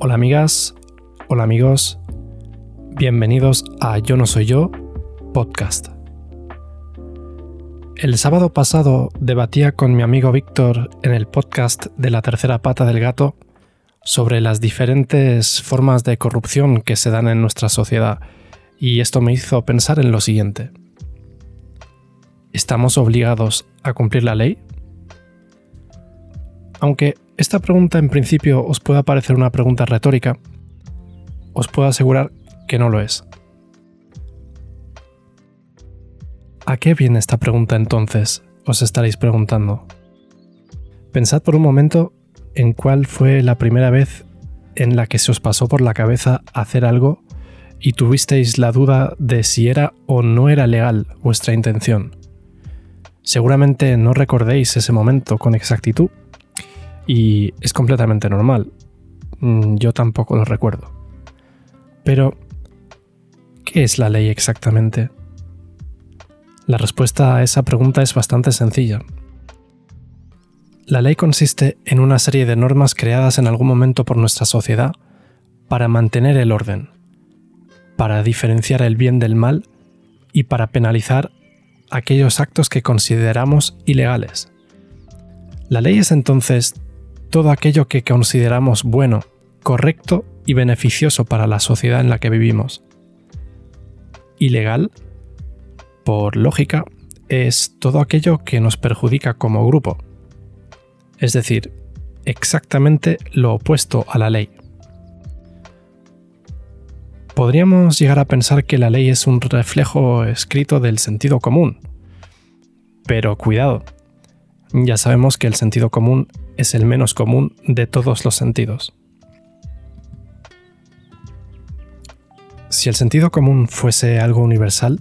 Hola amigas, hola amigos, bienvenidos a Yo no soy yo, podcast. El sábado pasado debatía con mi amigo Víctor en el podcast de la tercera pata del gato sobre las diferentes formas de corrupción que se dan en nuestra sociedad y esto me hizo pensar en lo siguiente. ¿Estamos obligados a cumplir la ley? Aunque esta pregunta en principio os pueda parecer una pregunta retórica, os puedo asegurar que no lo es. ¿A qué viene esta pregunta entonces? Os estaréis preguntando. Pensad por un momento en cuál fue la primera vez en la que se os pasó por la cabeza hacer algo y tuvisteis la duda de si era o no era legal vuestra intención. Seguramente no recordéis ese momento con exactitud y es completamente normal. Mm, yo tampoco lo recuerdo. Pero, ¿qué es la ley exactamente? La respuesta a esa pregunta es bastante sencilla. La ley consiste en una serie de normas creadas en algún momento por nuestra sociedad para mantener el orden, para diferenciar el bien del mal y para penalizar aquellos actos que consideramos ilegales. La ley es entonces todo aquello que consideramos bueno, correcto y beneficioso para la sociedad en la que vivimos. Ilegal, por lógica, es todo aquello que nos perjudica como grupo. Es decir, exactamente lo opuesto a la ley. Podríamos llegar a pensar que la ley es un reflejo escrito del sentido común. Pero cuidado, ya sabemos que el sentido común es el menos común de todos los sentidos. Si el sentido común fuese algo universal,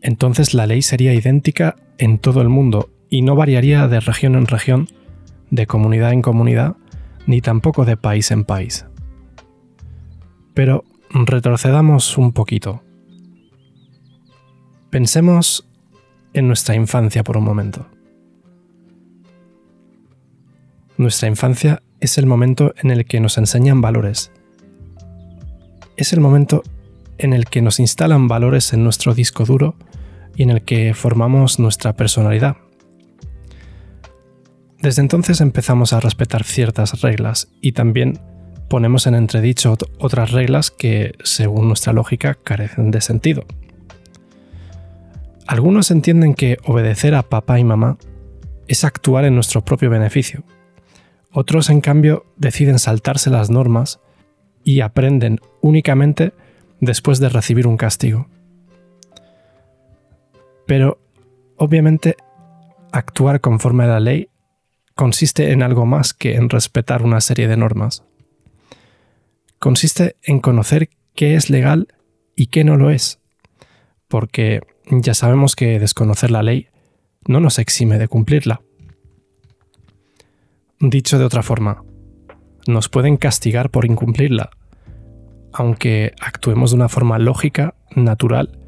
entonces la ley sería idéntica en todo el mundo y no variaría de región en región, de comunidad en comunidad, ni tampoco de país en país. Pero retrocedamos un poquito. Pensemos en nuestra infancia por un momento. Nuestra infancia es el momento en el que nos enseñan valores. Es el momento en el que nos instalan valores en nuestro disco duro y en el que formamos nuestra personalidad. Desde entonces empezamos a respetar ciertas reglas y también ponemos en entredicho otras reglas que, según nuestra lógica, carecen de sentido. Algunos entienden que obedecer a papá y mamá es actuar en nuestro propio beneficio, otros, en cambio, deciden saltarse las normas y aprenden únicamente después de recibir un castigo. Pero, obviamente, actuar conforme a la ley consiste en algo más que en respetar una serie de normas. Consiste en conocer qué es legal y qué no lo es, porque ya sabemos que desconocer la ley no nos exime de cumplirla. Dicho de otra forma, nos pueden castigar por incumplirla, aunque actuemos de una forma lógica, natural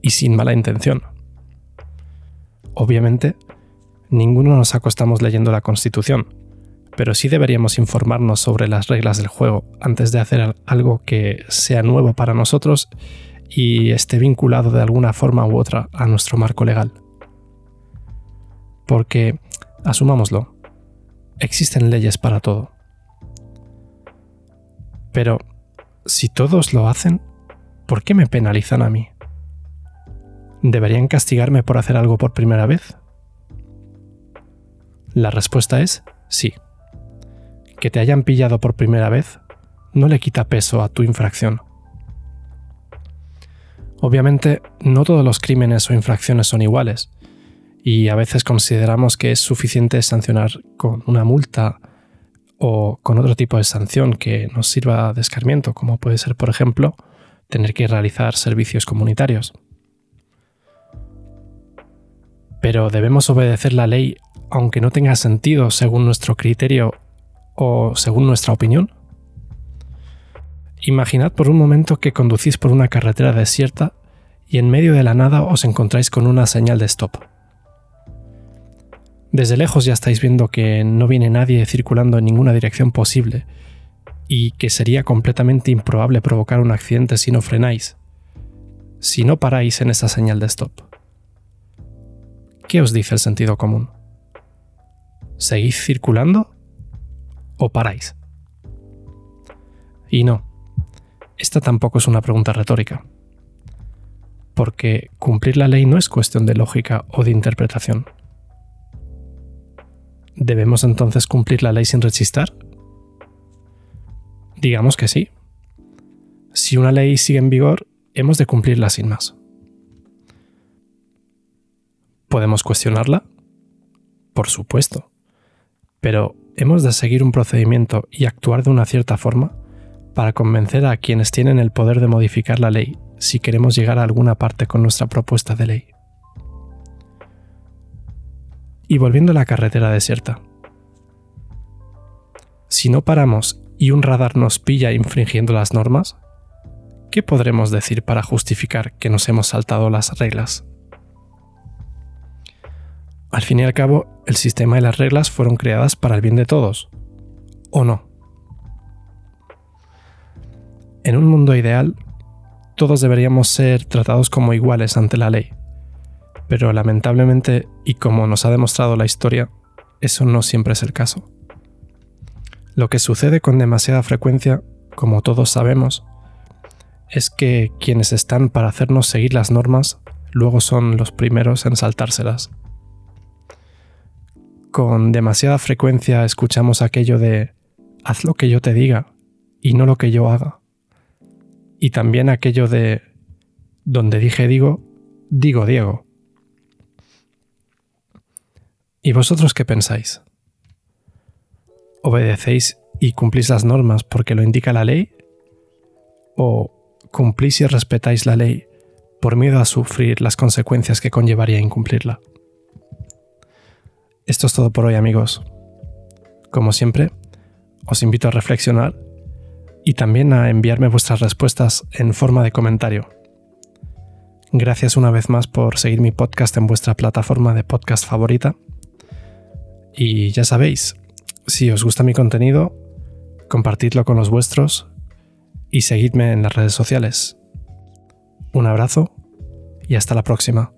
y sin mala intención. Obviamente, ninguno nos acostamos leyendo la Constitución, pero sí deberíamos informarnos sobre las reglas del juego antes de hacer algo que sea nuevo para nosotros y esté vinculado de alguna forma u otra a nuestro marco legal. Porque, asumámoslo, existen leyes para todo. Pero, si todos lo hacen, ¿por qué me penalizan a mí? ¿Deberían castigarme por hacer algo por primera vez? La respuesta es sí. Que te hayan pillado por primera vez no le quita peso a tu infracción. Obviamente, no todos los crímenes o infracciones son iguales, y a veces consideramos que es suficiente sancionar con una multa o con otro tipo de sanción que nos sirva de escarmiento, como puede ser, por ejemplo, tener que realizar servicios comunitarios. Pero debemos obedecer la ley aunque no tenga sentido según nuestro criterio o según nuestra opinión. Imaginad por un momento que conducís por una carretera desierta y en medio de la nada os encontráis con una señal de stop. Desde lejos ya estáis viendo que no viene nadie circulando en ninguna dirección posible, y que sería completamente improbable provocar un accidente si no frenáis, si no paráis en esa señal de stop. ¿Qué os dice el sentido común? ¿Seguís circulando o paráis? Y no, esta tampoco es una pregunta retórica, porque cumplir la ley no es cuestión de lógica o de interpretación. ¿Debemos entonces cumplir la ley sin rechistar? Digamos que sí. Si una ley sigue en vigor, hemos de cumplirla sin más. ¿Podemos cuestionarla? Por supuesto. Pero hemos de seguir un procedimiento y actuar de una cierta forma para convencer a quienes tienen el poder de modificar la ley si queremos llegar a alguna parte con nuestra propuesta de ley. Y volviendo a la carretera desierta. Si no paramos y un radar nos pilla infringiendo las normas, ¿qué podremos decir para justificar que nos hemos saltado las reglas? Al fin y al cabo, el sistema y las reglas fueron creadas para el bien de todos, ¿o no? En un mundo ideal, todos deberíamos ser tratados como iguales ante la ley, pero lamentablemente, y como nos ha demostrado la historia, eso no siempre es el caso. Lo que sucede con demasiada frecuencia, como todos sabemos, es que quienes están para hacernos seguir las normas luego son los primeros en saltárselas. Con demasiada frecuencia escuchamos aquello de haz lo que yo te diga y no lo que yo haga. Y también aquello de donde dije digo, digo Diego. ¿Y vosotros qué pensáis? ¿Obedecéis y cumplís las normas porque lo indica la ley? ¿O cumplís y respetáis la ley por miedo a sufrir las consecuencias que conllevaría incumplirla? Esto es todo por hoy amigos. Como siempre, os invito a reflexionar y también a enviarme vuestras respuestas en forma de comentario. Gracias una vez más por seguir mi podcast en vuestra plataforma de podcast favorita. Y ya sabéis, si os gusta mi contenido, compartidlo con los vuestros y seguidme en las redes sociales. Un abrazo y hasta la próxima.